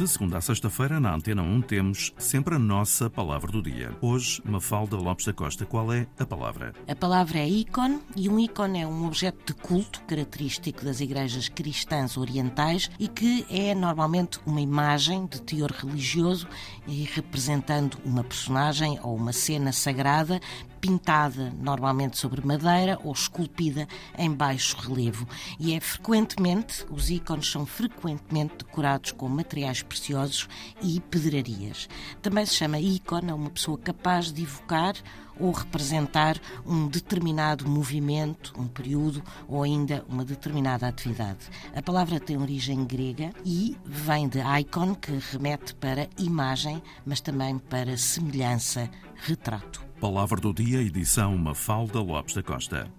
De segunda a sexta-feira, na Antena 1, temos sempre a nossa palavra do dia. Hoje, Mafalda Lopes da Costa, qual é a palavra? A palavra é ícone e um ícone é um objeto de culto característico das igrejas cristãs orientais e que é normalmente uma imagem de teor religioso e representando uma personagem ou uma cena sagrada pintada normalmente sobre madeira ou esculpida em baixo relevo. E é frequentemente, os ícones são frequentemente decorados com materiais preciosos e pedrarias. Também se chama ícone uma pessoa capaz de evocar ou representar um determinado movimento, um período ou ainda uma determinada atividade. A palavra tem origem grega e vem de icon, que remete para imagem, mas também para semelhança, retrato. Palavra do dia, edição Mafalda Lopes da Costa.